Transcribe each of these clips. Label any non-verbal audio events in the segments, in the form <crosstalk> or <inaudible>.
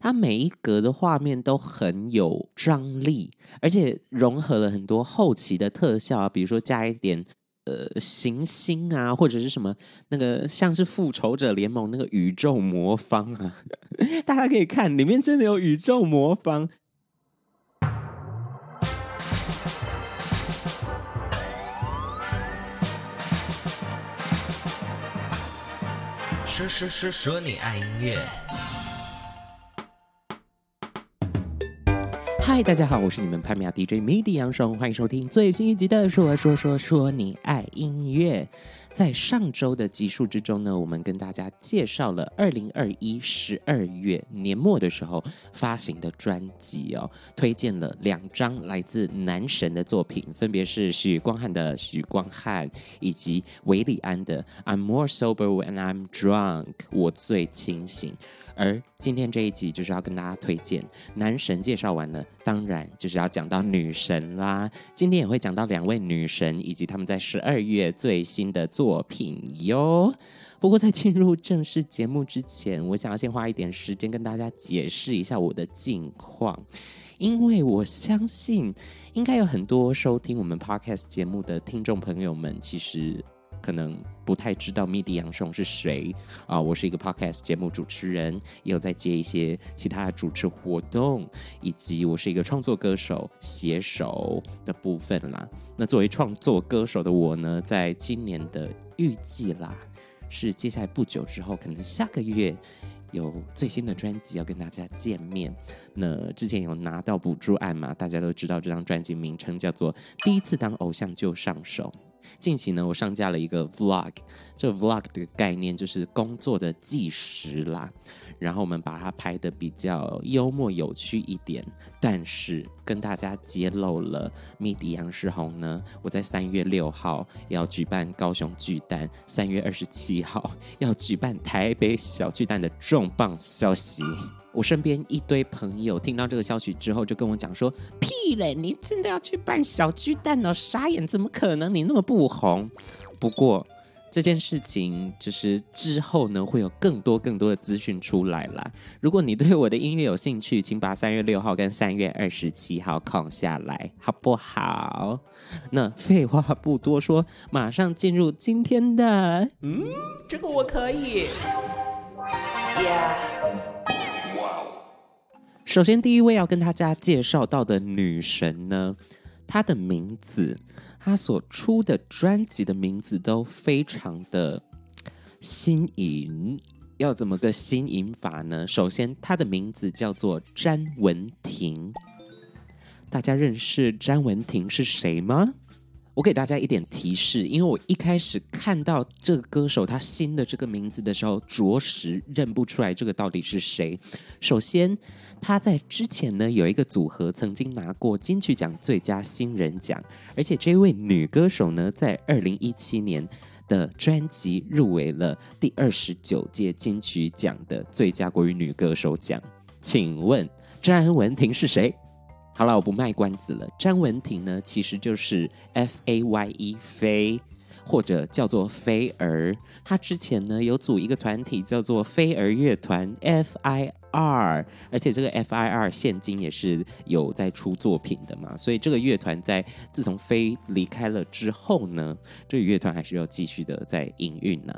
它每一格的画面都很有张力，而且融合了很多后期的特效啊，比如说加一点呃行星啊，或者是什么那个像是复仇者联盟那个宇宙魔方啊，<laughs> 大家可以看里面真的有宇宙魔方。说说说说你爱音乐。嗨，大家好，我是你们拍马 DJ MIDI 杨爽，欢迎收听最新一集的《说说说说你爱音乐》。在上周的集数之中呢，我们跟大家介绍了二零二一十二月年末的时候发行的专辑哦，推荐了两张来自男神的作品，分别是许光汉的《许光汉》以及韦礼安的《I'm More Sober When I'm Drunk》，我最清醒。而今天这一集就是要跟大家推荐男神介绍完了，当然就是要讲到女神啦。今天也会讲到两位女神以及他们在十二月最新的作品哟。不过在进入正式节目之前，我想要先花一点时间跟大家解释一下我的近况，因为我相信应该有很多收听我们 Podcast 节目的听众朋友们，其实。可能不太知道 MIDI 杨松是谁啊？我是一个 podcast 节目主持人，也有在接一些其他的主持活动，以及我是一个创作歌手、写手的部分啦。那作为创作歌手的我呢，在今年的预计啦，是接下来不久之后，可能下个月有最新的专辑要跟大家见面。那之前有拿到补助案嘛？大家都知道这张专辑名称叫做《第一次当偶像就上手》。近期呢，我上架了一个 vlog，这 vlog 的概念就是工作的纪实啦。然后我们把它拍得比较幽默有趣一点，但是跟大家揭露了 MIDI 杨世宏呢，我在三月六号要举办高雄巨蛋，三月二十七号要举办台北小巨蛋的重磅消息。我身边一堆朋友听到这个消息之后，就跟我讲说：“屁嘞，你真的要去扮小巨蛋哦？傻眼，怎么可能？你那么不红。”不过这件事情就是之后呢，会有更多更多的资讯出来啦。如果你对我的音乐有兴趣，请把三月六号跟三月二十七号空下来，好不好？那废话不多说，马上进入今天的……嗯，这个我可以。首先，第一位要跟大家介绍到的女神呢，她的名字，她所出的专辑的名字都非常的新颖。要怎么个新颖法呢？首先，她的名字叫做詹雯婷。大家认识詹雯婷是谁吗？我给大家一点提示，因为我一开始看到这个歌手他新的这个名字的时候，着实认不出来这个到底是谁。首先，他在之前呢有一个组合曾经拿过金曲奖最佳新人奖，而且这位女歌手呢在二零一七年的专辑入围了第二十九届金曲奖的最佳国语女歌手奖。请问詹雯婷是谁？好了，我不卖关子了。詹雯婷呢，其实就是 F A Y E 飞，或者叫做飞儿。她之前呢有组一个团体叫做飞儿乐团 F I R，而且这个 F I R 现今也是有在出作品的嘛。所以这个乐团在自从飞离开了之后呢，这个乐团还是要继续的在营运呢。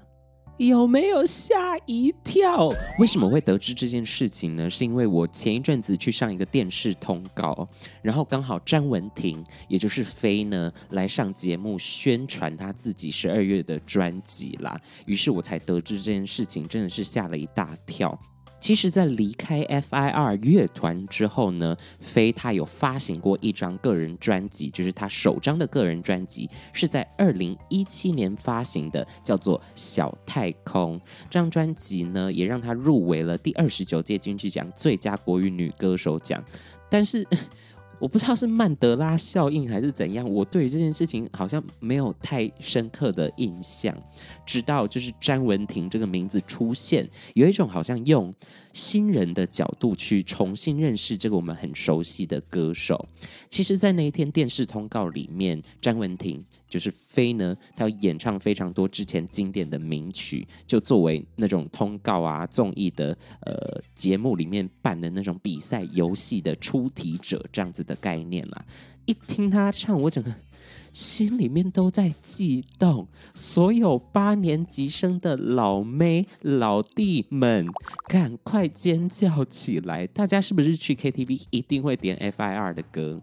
有没有吓一跳？为什么会得知这件事情呢？是因为我前一阵子去上一个电视通告，然后刚好詹雯婷，也就是飞呢，来上节目宣传他自己十二月的专辑啦，于是我才得知这件事情，真的是吓了一大跳。其实，在离开 F.I.R 乐团之后呢，飞他有发行过一张个人专辑，就是他首张的个人专辑，是在二零一七年发行的，叫做《小太空》。这张专辑呢，也让他入围了第二十九届金曲奖最佳国语女歌手奖。但是，我不知道是曼德拉效应还是怎样，我对于这件事情好像没有太深刻的印象。直到就是詹文婷这个名字出现，有一种好像用新人的角度去重新认识这个我们很熟悉的歌手。其实，在那一天电视通告里面，詹雯婷就是飞呢，她要演唱非常多之前经典的名曲，就作为那种通告啊、综艺的呃节目里面办的那种比赛游戏的出题者这样子的概念啦。一听她唱，我整个。心里面都在悸动，所有八年级生的老妹老弟们，赶快尖叫起来！大家是不是去 KTV 一定会点 FIR 的歌？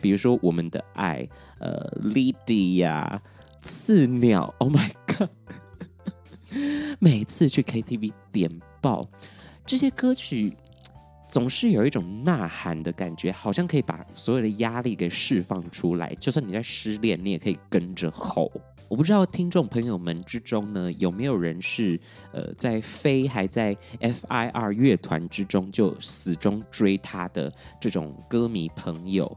比如说《我们的爱》、呃，Lydia、刺鸟，Oh my God！每次去 KTV 点爆这些歌曲。总是有一种呐喊的感觉，好像可以把所有的压力给释放出来。就算你在失恋，你也可以跟着吼。我不知道听众朋友们之中呢，有没有人是呃在飞还在 FIR 乐团之中就死忠追他的这种歌迷朋友？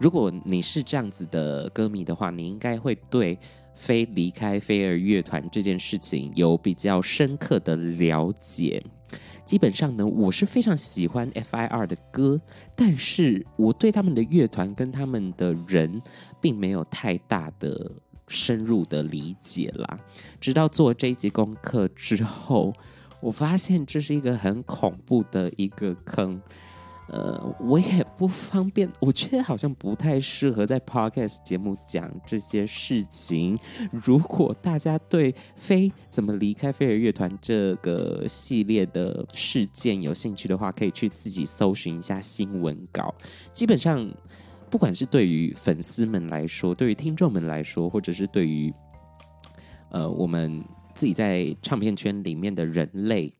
如果你是这样子的歌迷的话，你应该会对飞离开飞儿乐团这件事情有比较深刻的了解。基本上呢，我是非常喜欢 FIR 的歌，但是我对他们的乐团跟他们的人并没有太大的深入的理解啦。直到做这一集功课之后，我发现这是一个很恐怖的一个坑。呃，我也不方便，我觉得好像不太适合在 Podcast 节目讲这些事情。如果大家对飞怎么离开飞儿乐团这个系列的事件有兴趣的话，可以去自己搜寻一下新闻稿。基本上，不管是对于粉丝们来说，对于听众们来说，或者是对于呃我们自己在唱片圈里面的人类。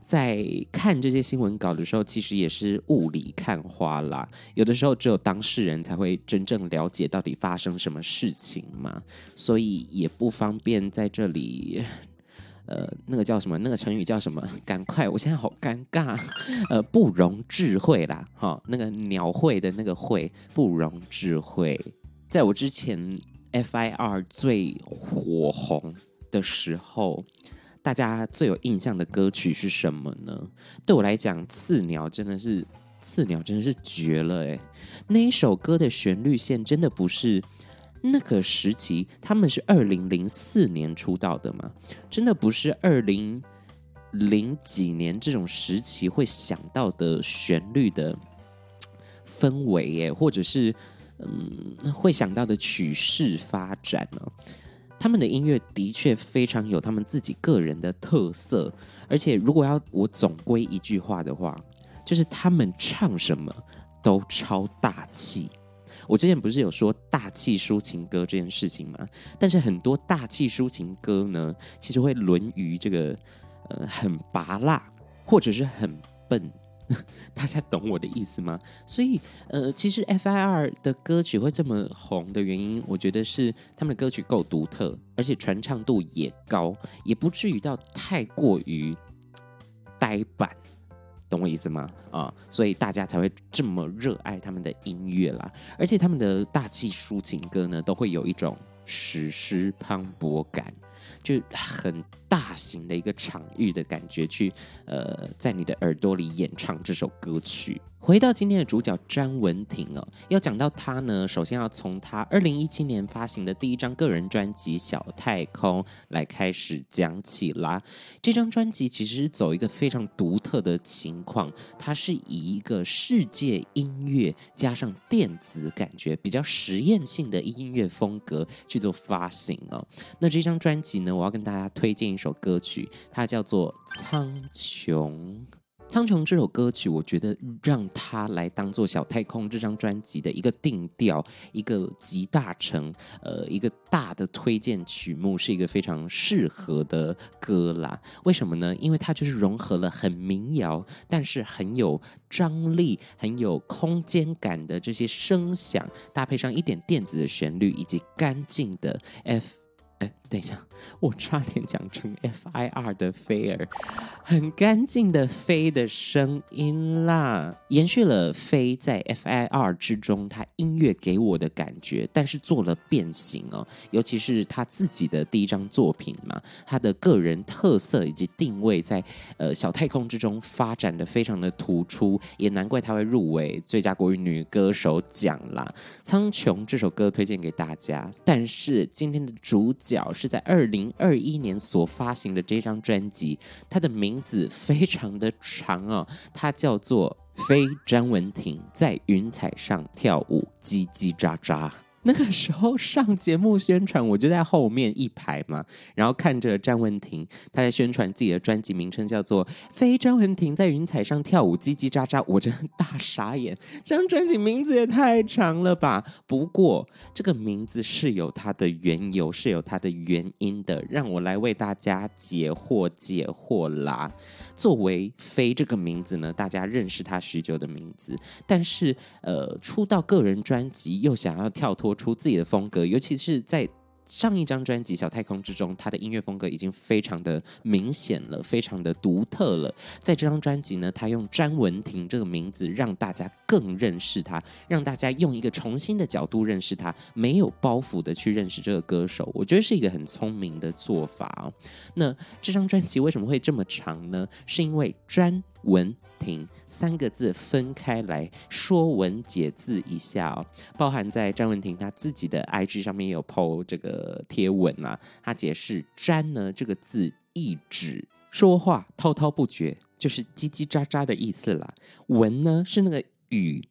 在看这些新闻稿的时候，其实也是雾里看花啦。有的时候，只有当事人才会真正了解到底发生什么事情嘛，所以也不方便在这里。呃，那个叫什么？那个成语叫什么？<laughs> 赶快！我现在好尴尬。呃，不容置喙啦，哈、那个鸟会的那个会，不容置喙。在我之前，FIR 最火红的时候。大家最有印象的歌曲是什么呢？对我来讲，《刺鸟》真的是《刺鸟》真的是绝了诶，那一首歌的旋律线真的不是那个时期，他们是二零零四年出道的吗？真的不是二零零几年这种时期会想到的旋律的氛围耶，或者是嗯会想到的曲式发展呢？他们的音乐的确非常有他们自己个人的特色，而且如果要我总归一句话的话，就是他们唱什么都超大气。我之前不是有说大气抒情歌这件事情吗？但是很多大气抒情歌呢，其实会沦于这个呃很拔辣，或者是很笨。<laughs> 大家懂我的意思吗？所以，呃，其实 FIR 的歌曲会这么红的原因，我觉得是他们的歌曲够独特，而且传唱度也高，也不至于到太过于呆板，懂我意思吗？啊，所以大家才会这么热爱他们的音乐啦。而且他们的大气抒情歌呢，都会有一种史诗磅礴感。就很大型的一个场域的感觉，去呃，在你的耳朵里演唱这首歌曲。回到今天的主角詹雯婷哦，要讲到她呢，首先要从她二零一七年发行的第一张个人专辑《小太空》来开始讲起啦。这张专辑其实是走一个非常独特的情况，它是以一个世界音乐加上电子感觉比较实验性的音乐风格去做发行哦。那这张专辑呢，我要跟大家推荐一首歌曲，它叫做《苍穹》。《苍穹》这首歌曲，我觉得让它来当做《小太空》这张专辑的一个定调，一个集大成，呃，一个大的推荐曲目，是一个非常适合的歌啦。为什么呢？因为它就是融合了很民谣，但是很有张力、很有空间感的这些声响，搭配上一点电子的旋律，以及干净的 F。哎，等一下，我差点讲成 F I R 的菲儿，很干净的飞的声音啦，延续了飞在 F I R 之中，他音乐给我的感觉，但是做了变形哦，尤其是他自己的第一张作品嘛，他的个人特色以及定位在呃小太空之中发展的非常的突出，也难怪他会入围最佳国语女歌手奖啦。苍穹这首歌推荐给大家，但是今天的主角。是在二零二一年所发行的这张专辑，它的名字非常的长啊，它叫做《飞詹文婷在云彩上跳舞，叽叽喳喳》。那个时候上节目宣传，我就在后面一排嘛，然后看着詹雯婷，她在宣传自己的专辑名称叫做《飞詹雯婷在云彩上跳舞，叽叽喳喳》，我真的大傻眼，这张专辑名字也太长了吧？不过这个名字是有它的缘由，是有它的原因的，让我来为大家解惑解惑啦。作为飞这个名字呢，大家认识他许久的名字，但是呃，出道个人专辑又想要跳脱出自己的风格，尤其是在。上一张专辑《小太空》之中，他的音乐风格已经非常的明显了，非常的独特了。在这张专辑呢，他用詹文婷这个名字让大家更认识他，让大家用一个重新的角度认识他，没有包袱的去认识这个歌手。我觉得是一个很聪明的做法哦。那这张专辑为什么会这么长呢？是因为詹文婷三个字分开来说文解字一下哦，包含在詹文婷她自己的 IG 上面有 po 这个贴文啊，她解释“詹”呢这个字意指说话滔滔不绝，就是叽叽喳喳的意思啦。文呢是那个雨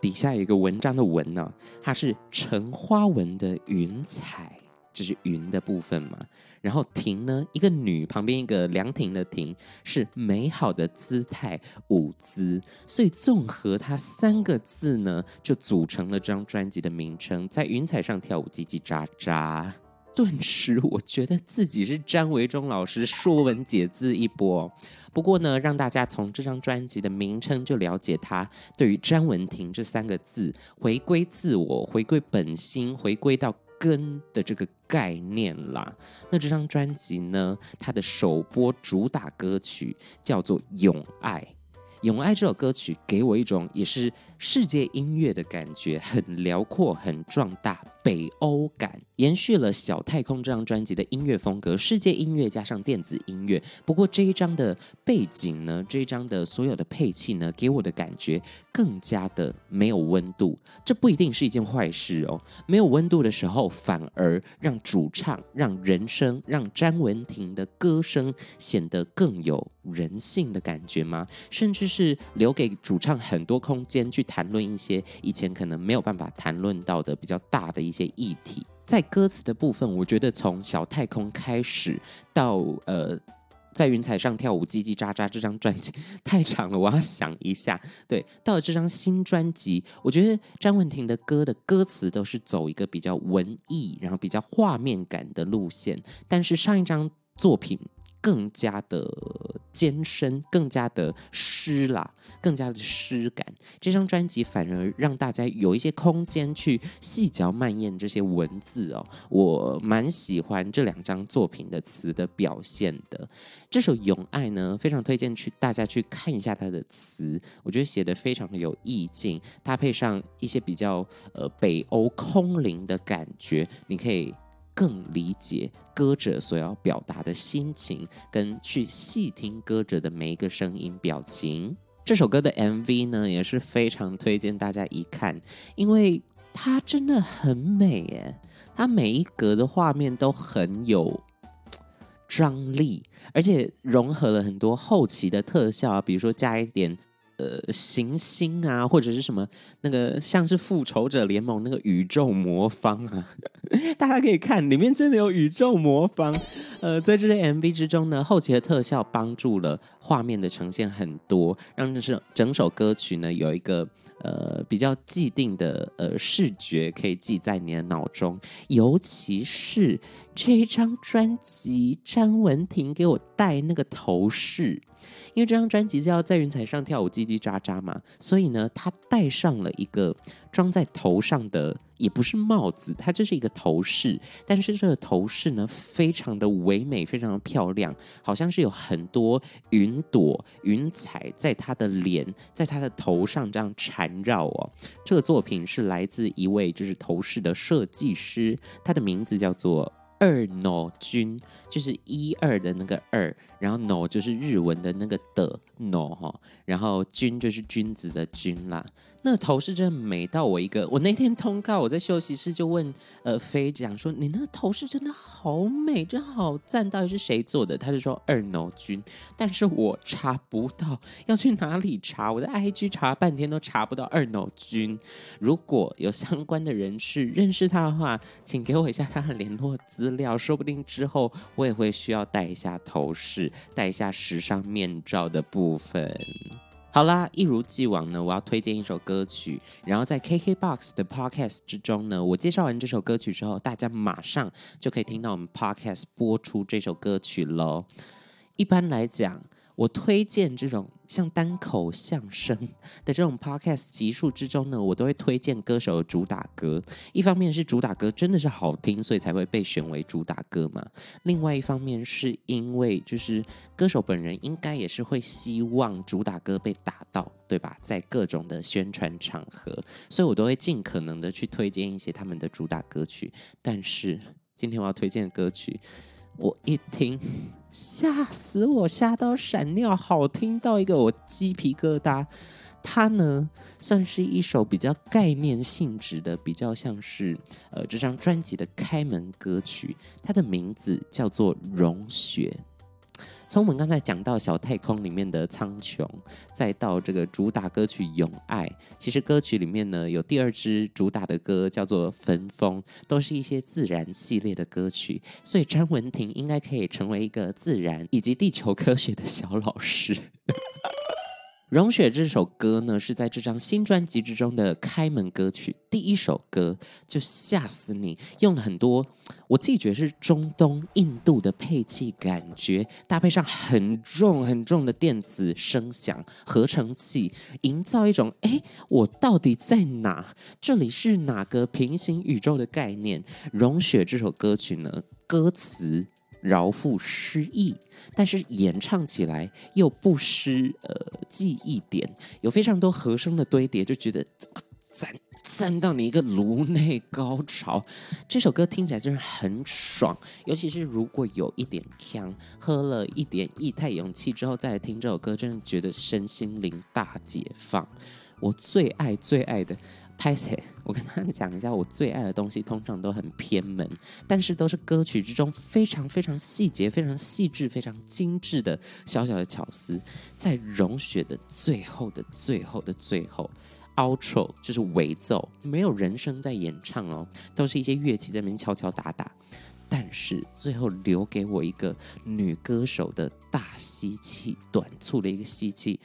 底下有一个文章的文呢，它是橙花纹的云彩。就是云的部分嘛，然后婷呢，一个女旁边一个凉亭的亭，是美好的姿态舞姿，所以综合它三个字呢，就组成了这张专辑的名称，在云彩上跳舞，叽叽喳喳。顿时我觉得自己是詹维忠老师说文解字一波。不过呢，让大家从这张专辑的名称就了解他对于詹雯婷这三个字回归自我、回归本心、回归到。根的这个概念啦，那这张专辑呢，它的首播主打歌曲叫做《永爱》。《永爱》这首歌曲给我一种也是世界音乐的感觉，很辽阔、很壮大，北欧感，延续了《小太空》这张专辑的音乐风格，世界音乐加上电子音乐。不过这一张的背景呢，这一张的所有的配器呢，给我的感觉更加的没有温度。这不一定是一件坏事哦。没有温度的时候，反而让主唱、让人声、让詹雯婷的歌声显得更有人性的感觉吗？甚至。是留给主唱很多空间去谈论一些以前可能没有办法谈论到的比较大的一些议题。在歌词的部分，我觉得从小太空开始到呃，在云彩上跳舞叽叽喳喳这张专辑太长了，我要想一下。对，到了这张新专辑，我觉得詹文婷的歌的歌词都是走一个比较文艺，然后比较画面感的路线，但是上一张作品。更加的艰深，更加的湿啦，更加的湿感。这张专辑反而让大家有一些空间去细嚼慢咽这些文字哦。我蛮喜欢这两张作品的词的表现的。这首《永爱》呢，非常推荐去大家去看一下它的词，我觉得写得非常的有意境，搭配上一些比较呃北欧空灵的感觉，你可以。更理解歌者所要表达的心情，跟去细听歌者的每一个声音表情。这首歌的 MV 呢，也是非常推荐大家一看，因为它真的很美耶，它每一格的画面都很有张力，而且融合了很多后期的特效啊，比如说加一点。呃，行星啊，或者是什么那个像是复仇者联盟那个宇宙魔方啊，<laughs> 大家可以看里面真的有宇宙魔方。呃，在这些 MV 之中呢，后期的特效帮助了画面的呈现很多，让这是整首歌曲呢有一个呃比较既定的呃视觉可以记在你的脑中。尤其是这一张专辑，张文婷给我戴那个头饰。因为这张专辑叫在云彩上跳舞叽叽喳喳嘛，所以呢，她戴上了一个装在头上的也不是帽子，它就是一个头饰。但是这个头饰呢，非常的唯美，非常的漂亮，好像是有很多云朵、云彩在他的脸，在他的头上这样缠绕哦。这个作品是来自一位就是头饰的设计师，他的名字叫做。二诺君就是一二的那个二，然后 no 就是日文的那个的 no 哈，然后君就是君子的君啦。那个头饰真的美到我一个，我那天通告我在休息室就问呃飞讲说，你那个头饰真的好美，真好赞，到底是谁做的？他就说二 no 君，但是我查不到，要去哪里查？我的 IG 查半天都查不到二 no 君。如果有相关的人士认识他的话，请给我一下他的联络资料，说不定之后我也会需要戴一下头饰，戴一下时尚面罩的部分。好啦，一如既往呢，我要推荐一首歌曲，然后在 KKBOX 的 Podcast 之中呢，我介绍完这首歌曲之后，大家马上就可以听到我们 Podcast 播出这首歌曲喽。一般来讲，我推荐这种像单口相声的这种 podcast 集数之中呢，我都会推荐歌手的主打歌。一方面是主打歌真的是好听，所以才会被选为主打歌嘛。另外一方面是因为就是歌手本人应该也是会希望主打歌被打到，对吧？在各种的宣传场合，所以我都会尽可能的去推荐一些他们的主打歌曲。但是今天我要推荐的歌曲。我一听，吓死我，吓到闪尿，好听到一个我鸡皮疙瘩。它呢，算是一首比较概念性质的，比较像是呃这张专辑的开门歌曲。它的名字叫做《融雪》。从我们刚才讲到小太空里面的苍穹，再到这个主打歌曲《永爱》，其实歌曲里面呢有第二支主打的歌叫做《焚风》，都是一些自然系列的歌曲，所以詹雯婷应该可以成为一个自然以及地球科学的小老师。融雪这首歌呢，是在这张新专辑之中的开门歌曲，第一首歌就吓死你，用了很多我自己觉得是中东、印度的配器感觉，搭配上很重很重的电子声响、合成器，营造一种哎，我到底在哪？这里是哪个平行宇宙的概念？融雪这首歌曲呢，歌词。饶富诗意，但是演唱起来又不失呃记忆点，有非常多和声的堆叠，就觉得赞赞到你一个颅内高潮。这首歌听起来真的很爽，尤其是如果有一点呛，喝了一点液态勇气之后再听这首歌，真的觉得身心灵大解放。我最爱最爱的。拍谢，我跟他讲一下，我最爱的东西通常都很偏门，但是都是歌曲之中非常非常细节、非常细致、非常精致的小小的巧思。在融雪的最后的最后的最后，outro 就是尾奏，没有人声在演唱哦，都是一些乐器在那边敲敲打打，但是最后留给我一个女歌手的大吸气，短促的一个吸气，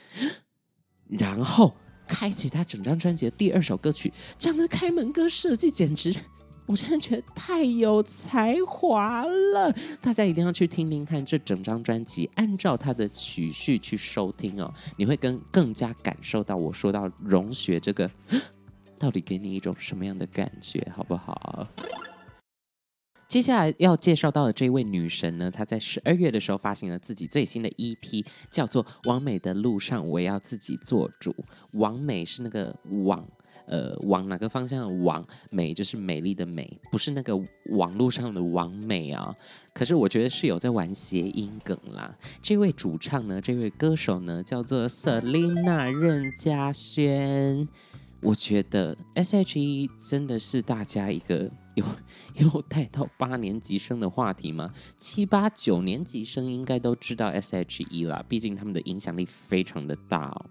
然后。开启他整张专辑的第二首歌曲，这样的开门歌设计简直，<laughs> 我真的觉得太有才华了！大家一定要去听听看这整张专辑，按照他的曲序去收听哦，你会更更加感受到我说到融雪这个，<gasps> 到底给你一种什么样的感觉，好不好？接下来要介绍到的这位女神呢，她在十二月的时候发行了自己最新的 EP，叫做《往美的路上我要自己做主》。往美是那个往，呃，往哪个方向的往？美就是美丽的美，不是那个网络上的网美啊。可是我觉得是有在玩谐音梗啦。这位主唱呢，这位歌手呢，叫做 Selina 任嘉萱。我觉得 S.H.E 真的是大家一个有 <laughs> 有带到八年级生的话题吗？七八九年级生应该都知道 S.H.E 啦，毕竟他们的影响力非常的大哦。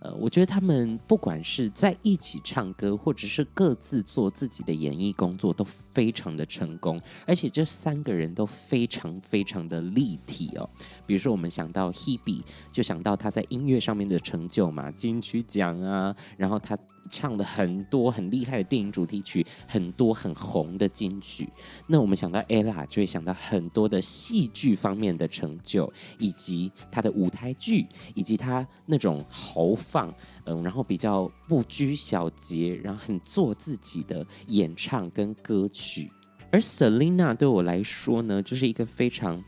呃，我觉得他们不管是在一起唱歌，或者是各自做自己的演艺工作，都非常的成功。而且这三个人都非常非常的立体哦。比如说，我们想到 Hebe，就想到他在音乐上面的成就嘛，金曲奖啊，然后他唱了很多很厉害的电影主题曲，很多很红的金曲。那我们想到 Ella，就会想到很多的戏剧方面的成就，以及她的舞台剧，以及她那种豪放，嗯，然后比较不拘小节，然后很做自己的演唱跟歌曲。而 Selina 对我来说呢，就是一个非常。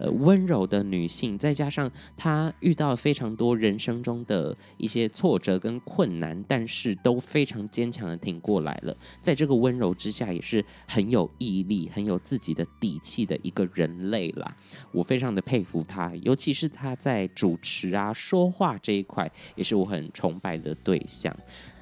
呃，温柔的女性，再加上她遇到非常多人生中的一些挫折跟困难，但是都非常坚强的挺过来了。在这个温柔之下，也是很有毅力、很有自己的底气的一个人类啦。我非常的佩服她，尤其是她在主持啊、说话这一块，也是我很崇拜的对象。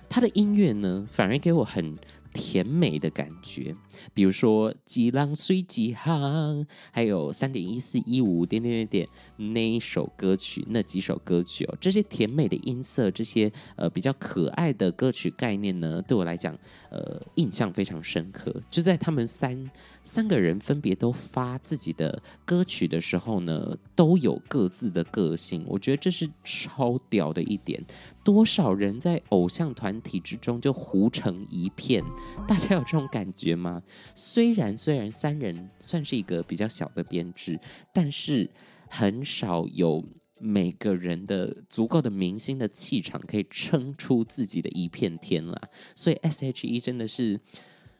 她的音乐呢，反而给我很。甜美的感觉，比如说几浪随几行，还有三点一四一五点点点点那一首歌曲，那几首歌曲哦，这些甜美的音色，这些呃比较可爱的歌曲概念呢，对我来讲，呃，印象非常深刻。就在他们三三个人分别都发自己的歌曲的时候呢，都有各自的个性，我觉得这是超屌的一点。多少人在偶像团体之中就糊成一片？<laughs> 大家有这种感觉吗？虽然虽然三人算是一个比较小的编制，但是很少有每个人的足够的明星的气场可以撑出自己的一片天啦。所以 S.H.E 真的是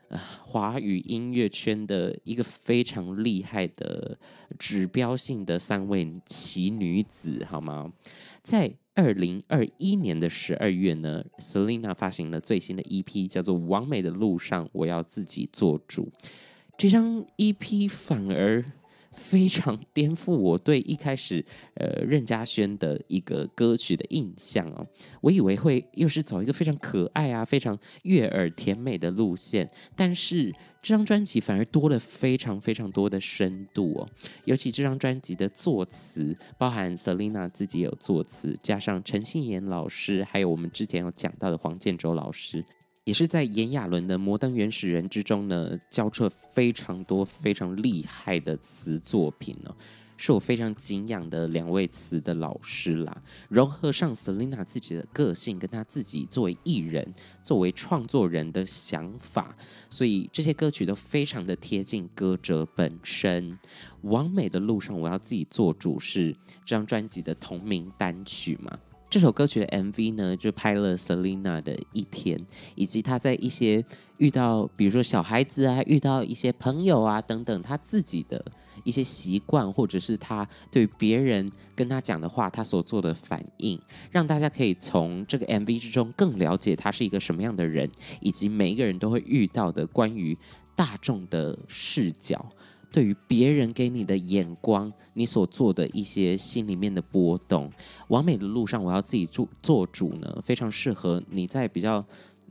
呃华语音乐圈的一个非常厉害的指标性的三位奇女子，好吗？在二零二一年的十二月呢，Selina 发行了最新的 EP，叫做《完美的路上，我要自己做主》。这张 EP 反而。非常颠覆我对一开始呃任家萱的一个歌曲的印象哦，我以为会又是走一个非常可爱啊、非常悦耳甜美的路线，但是这张专辑反而多了非常非常多的深度哦，尤其这张专辑的作词，包含 Selina 自己有作词，加上陈信妍老师，还有我们之前有讲到的黄建州老师。也是在炎亚纶的《摩登原始人》之中呢，交出了非常多非常厉害的词作品呢，是我非常敬仰的两位词的老师啦。融合上 Selina 自己的个性，跟她自己作为艺人、作为创作人的想法，所以这些歌曲都非常的贴近歌者本身。完美的路上，我要自己做主，是这张专辑的同名单曲嘛。这首歌曲的 MV 呢，就拍了 Selina 的一天，以及她在一些遇到，比如说小孩子啊，遇到一些朋友啊等等，她自己的一些习惯，或者是她对别人跟她讲的话，她所做的反应，让大家可以从这个 MV 之中更了解她是一个什么样的人，以及每一个人都会遇到的关于大众的视角。对于别人给你的眼光，你所做的一些心里面的波动，完美的路上，我要自己做做主呢，非常适合你在比较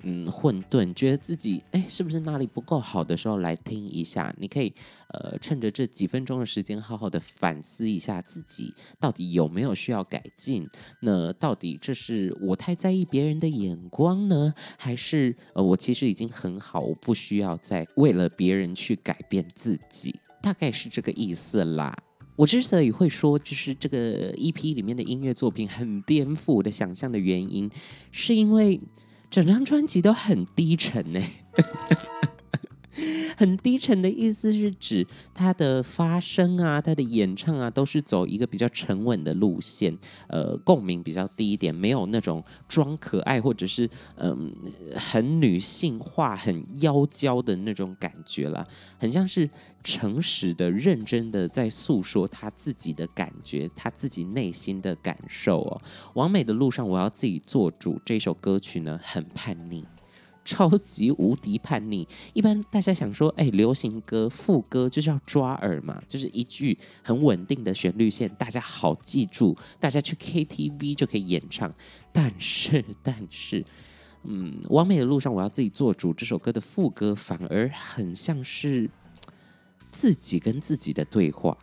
嗯混沌，觉得自己哎是不是哪里不够好的时候来听一下。你可以呃趁着这几分钟的时间，好好的反思一下自己到底有没有需要改进。那到底这是我太在意别人的眼光呢，还是呃我其实已经很好，我不需要再为了别人去改变自己？大概是这个意思啦。我之所以会说，就是这个 EP 里面的音乐作品很颠覆我的想象的原因，是因为整张专辑都很低沉呢。<laughs> 很低沉的意思是指他的发声啊，他的演唱啊，都是走一个比较沉稳的路线，呃，共鸣比较低一点，没有那种装可爱或者是嗯、很女性化、很妖娇的那种感觉啦，很像是诚实的、认真的在诉说他自己的感觉，他自己内心的感受哦。往美的路上，我要自己做主。这首歌曲呢，很叛逆。超级无敌叛逆！一般大家想说，哎，流行歌副歌就是要抓耳嘛，就是一句很稳定的旋律线，大家好记住，大家去 KTV 就可以演唱。但是，<laughs> 但是，嗯，完美的路上，我要自己做主。这首歌的副歌反而很像是自己跟自己的对话，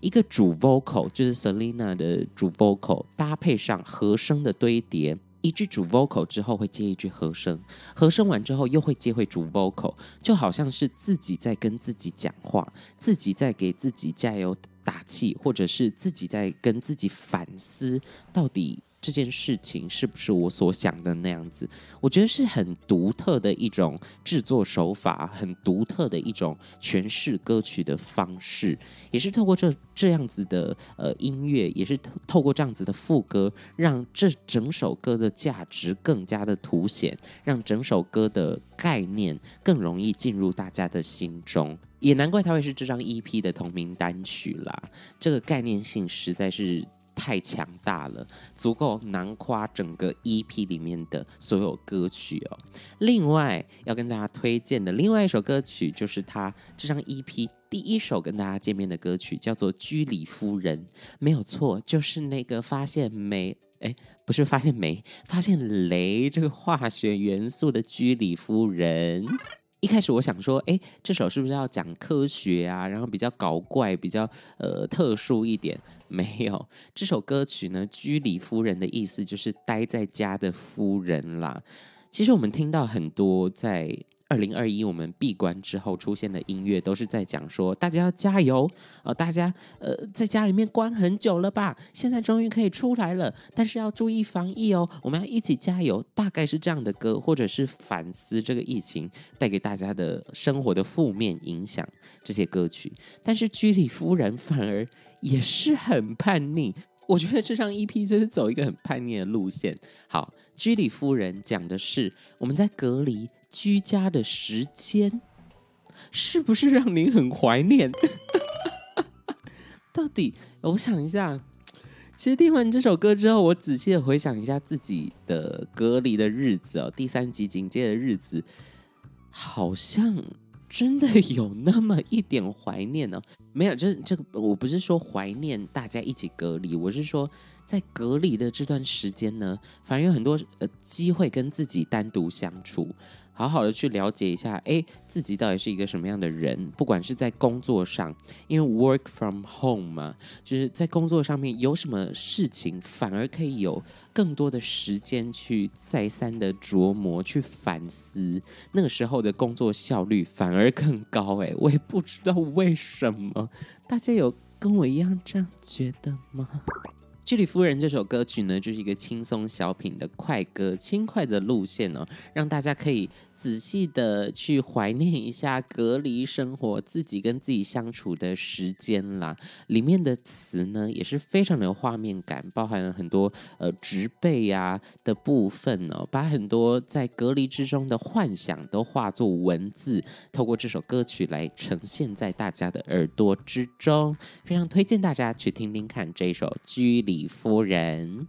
一个主 vocal 就是 Selina 的主 vocal，搭配上和声的堆叠。一句主 vocal 之后会接一句和声，和声完之后又会接回主 vocal，就好像是自己在跟自己讲话，自己在给自己加油打气，或者是自己在跟自己反思，到底这件事情是不是我所想的那样子？我觉得是很独特的一种制作手法，很独特的一种诠释歌曲的方式，也是透过这这样子的呃音乐，也是透透过这样子的副歌，让这整首歌的价值更加的凸显，让整首歌的概念更容易进入大家的心中。也难怪它会是这张 EP 的同名单曲啦，这个概念性实在是。太强大了，足够囊括整个 EP 里面的所有歌曲哦。另外要跟大家推荐的另外一首歌曲，就是他这张 EP 第一首跟大家见面的歌曲，叫做《居里夫人》。没有错，就是那个发现煤，哎，不是发现煤，发现镭这个化学元素的居里夫人。一开始我想说，哎，这首是不是要讲科学啊？然后比较搞怪，比较呃特殊一点。没有，这首歌曲呢，居里夫人的意思就是待在家的夫人啦。其实我们听到很多在。二零二一，我们闭关之后出现的音乐都是在讲说，大家要加油啊！大家呃，在家里面关很久了吧？现在终于可以出来了，但是要注意防疫哦！我们要一起加油，大概是这样的歌，或者是反思这个疫情带给大家的生活的负面影响这些歌曲。但是居里夫人反而也是很叛逆，我觉得这张 EP 就是走一个很叛逆的路线。好，居里夫人讲的是我们在隔离。居家的时间是不是让您很怀念？到底我想一下，其实听完这首歌之后，我仔细的回想一下自己的隔离的日子哦，第三级警戒的日子，好像真的有那么一点怀念哦。没有，这这个我不是说怀念大家一起隔离，我是说在隔离的这段时间呢，反而有很多呃机会跟自己单独相处。好好的去了解一下，哎，自己到底是一个什么样的人？不管是在工作上，因为 work from home 嘛，就是在工作上面有什么事情，反而可以有更多的时间去再三的琢磨、去反思。那个时候的工作效率反而更高。哎，我也不知道为什么，大家有跟我一样这样觉得吗？居里夫人这首歌曲呢，就是一个轻松小品的快歌，轻快的路线哦，让大家可以仔细的去怀念一下隔离生活，自己跟自己相处的时间啦。里面的词呢，也是非常的有画面感，包含了很多呃植被呀的部分哦，把很多在隔离之中的幻想都化作文字，透过这首歌曲来呈现在大家的耳朵之中。非常推荐大家去听听看这首居里李夫人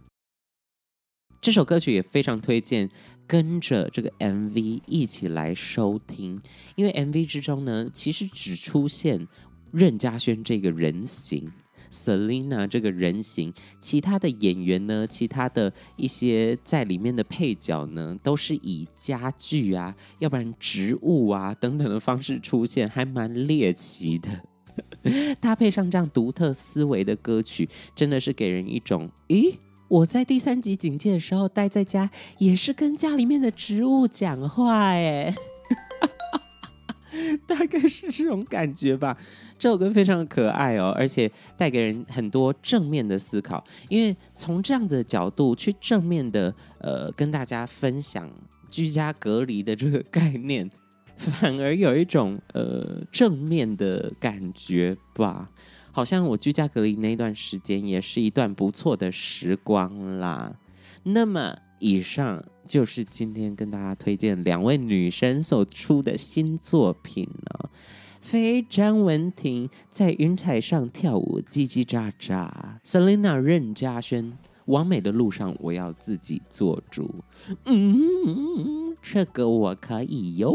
这首歌曲也非常推荐，跟着这个 MV 一起来收听，因为 MV 之中呢，其实只出现任家萱这个人形，Selina 这个人形，其他的演员呢，其他的一些在里面的配角呢，都是以家具啊，要不然植物啊等等的方式出现，还蛮猎奇的。<laughs> 搭配上这样独特思维的歌曲，真的是给人一种，咦，我在第三级警戒的时候待在家，也是跟家里面的植物讲话，哎，<laughs> 大概是这种感觉吧。这首歌非常可爱哦，而且带给人很多正面的思考，因为从这样的角度去正面的呃跟大家分享居家隔离的这个概念。<laughs> 反而有一种呃正面的感觉吧，好像我居家隔离那段时间也是一段不错的时光啦。那么以上就是今天跟大家推荐两位女神所出的新作品呢，非张文婷在云彩上跳舞叽叽喳喳，Selina 任嘉萱完美的路上我要自己做主，嗯，这个我可以哟。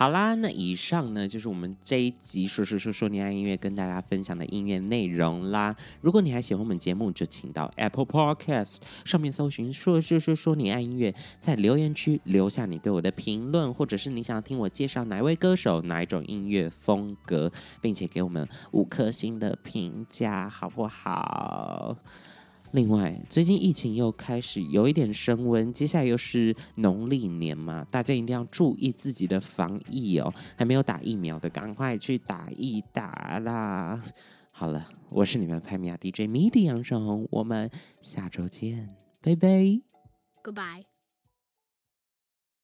好啦，那以上呢就是我们这一集说说说说你爱音乐跟大家分享的音乐内容啦。如果你还喜欢我们节目，就请到 Apple Podcast 上面搜寻说说说说你爱音乐，在留言区留下你对我的评论，或者是你想听我介绍哪位歌手、哪一种音乐风格，并且给我们五颗星的评价，好不好？另外，最近疫情又开始有一点升温，接下来又是农历年嘛，大家一定要注意自己的防疫哦。还没有打疫苗的，赶快去打一打啦！好了，我是你们拍米亚 DJ MIDI 杨胜红，我们下周见。拜拜。Goodbye.